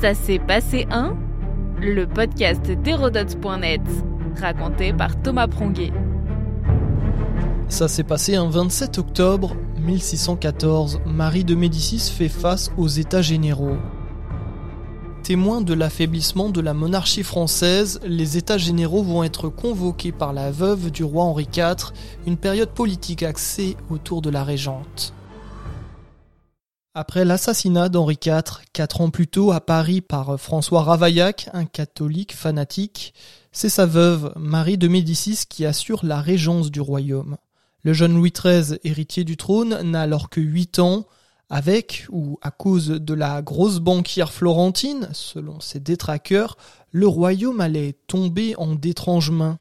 Ça s'est passé un Le podcast d'Hérodote.net, raconté par Thomas Pronguet. Ça s'est passé un 27 octobre 1614. Marie de Médicis fait face aux États généraux. Témoins de l'affaiblissement de la monarchie française, les États généraux vont être convoqués par la veuve du roi Henri IV, une période politique axée autour de la régente. Après l'assassinat d'Henri IV, quatre ans plus tôt à Paris par François Ravaillac, un catholique fanatique, c'est sa veuve, Marie de Médicis, qui assure la régence du royaume. Le jeune Louis XIII, héritier du trône, n'a alors que huit ans, avec ou à cause de la grosse banquière florentine, selon ses détraqueurs, le royaume allait tomber en d'étranges mains.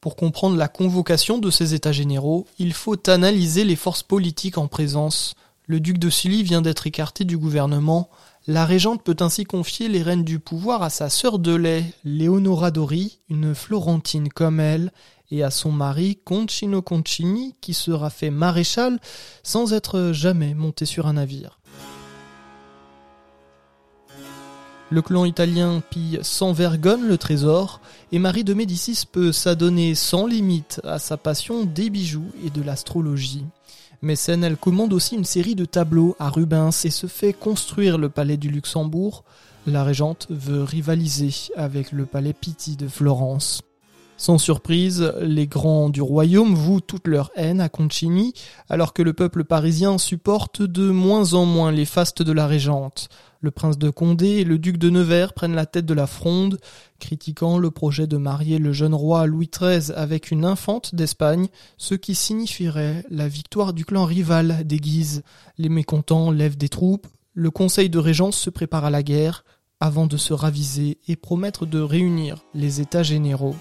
Pour comprendre la convocation de ces États généraux, il faut analyser les forces politiques en présence. Le duc de Sully vient d'être écarté du gouvernement. La régente peut ainsi confier les rênes du pouvoir à sa sœur de lait, Léonora Dori, une Florentine comme elle, et à son mari Concino Concini, qui sera fait maréchal sans être jamais monté sur un navire. Le clan italien pille sans vergogne le trésor, et Marie de Médicis peut s'adonner sans limite à sa passion des bijoux et de l'astrologie. Mécène, elle commande aussi une série de tableaux à Rubens et se fait construire le palais du Luxembourg. La régente veut rivaliser avec le palais Pitti de Florence. Sans surprise, les grands du royaume vouent toute leur haine à Concini, alors que le peuple parisien supporte de moins en moins les fastes de la régente. Le prince de Condé et le duc de Nevers prennent la tête de la fronde, critiquant le projet de marier le jeune roi Louis XIII avec une infante d'Espagne, ce qui signifierait la victoire du clan rival des Guises. Les mécontents lèvent des troupes, le conseil de régence se prépare à la guerre, avant de se raviser et promettre de réunir les États généraux.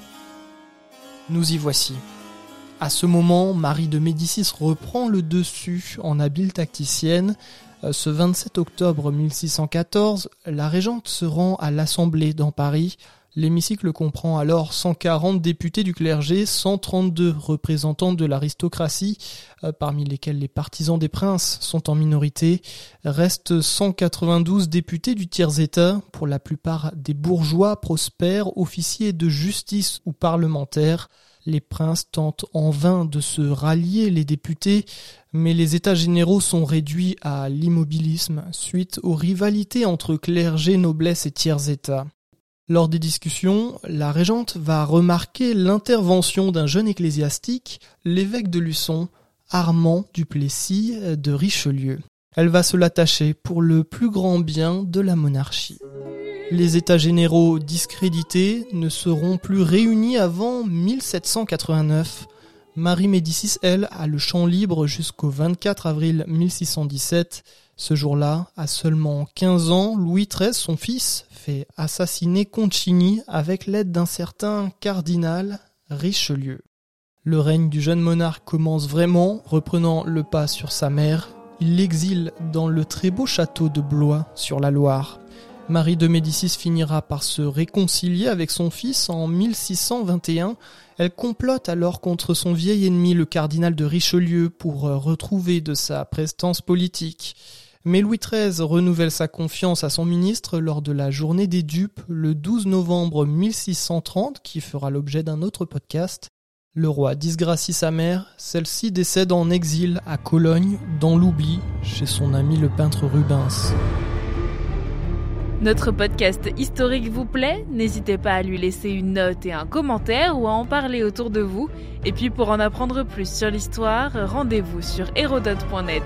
Nous y voici. À ce moment, Marie de Médicis reprend le dessus en habile tacticienne, euh, ce 27 octobre 1614, la régente se rend à l'Assemblée dans Paris. L'hémicycle comprend alors 140 députés du clergé, 132 représentants de l'aristocratie, euh, parmi lesquels les partisans des princes sont en minorité. Restent 192 députés du tiers-état, pour la plupart des bourgeois prospères, officiers de justice ou parlementaires. Les princes tentent en vain de se rallier les députés, mais les États généraux sont réduits à l'immobilisme suite aux rivalités entre clergé, noblesse et tiers-État. Lors des discussions, la régente va remarquer l'intervention d'un jeune ecclésiastique, l'évêque de Luçon, Armand Duplessis de Richelieu. Elle va se l'attacher pour le plus grand bien de la monarchie. Les États généraux discrédités ne seront plus réunis avant 1789. Marie Médicis, elle, a le champ libre jusqu'au 24 avril 1617. Ce jour-là, à seulement 15 ans, Louis XIII, son fils, fait assassiner Concini avec l'aide d'un certain cardinal Richelieu. Le règne du jeune monarque commence vraiment, reprenant le pas sur sa mère. Il l'exile dans le très beau château de Blois, sur la Loire. Marie de Médicis finira par se réconcilier avec son fils en 1621. Elle complote alors contre son vieil ennemi le cardinal de Richelieu pour retrouver de sa prestance politique. Mais Louis XIII renouvelle sa confiance à son ministre lors de la journée des dupes le 12 novembre 1630 qui fera l'objet d'un autre podcast. Le roi disgracie sa mère, celle-ci décède en exil à Cologne, dans l'oubli, chez son ami le peintre Rubens. Notre podcast historique vous plaît? N'hésitez pas à lui laisser une note et un commentaire ou à en parler autour de vous. Et puis pour en apprendre plus sur l'histoire, rendez-vous sur hérodote.net.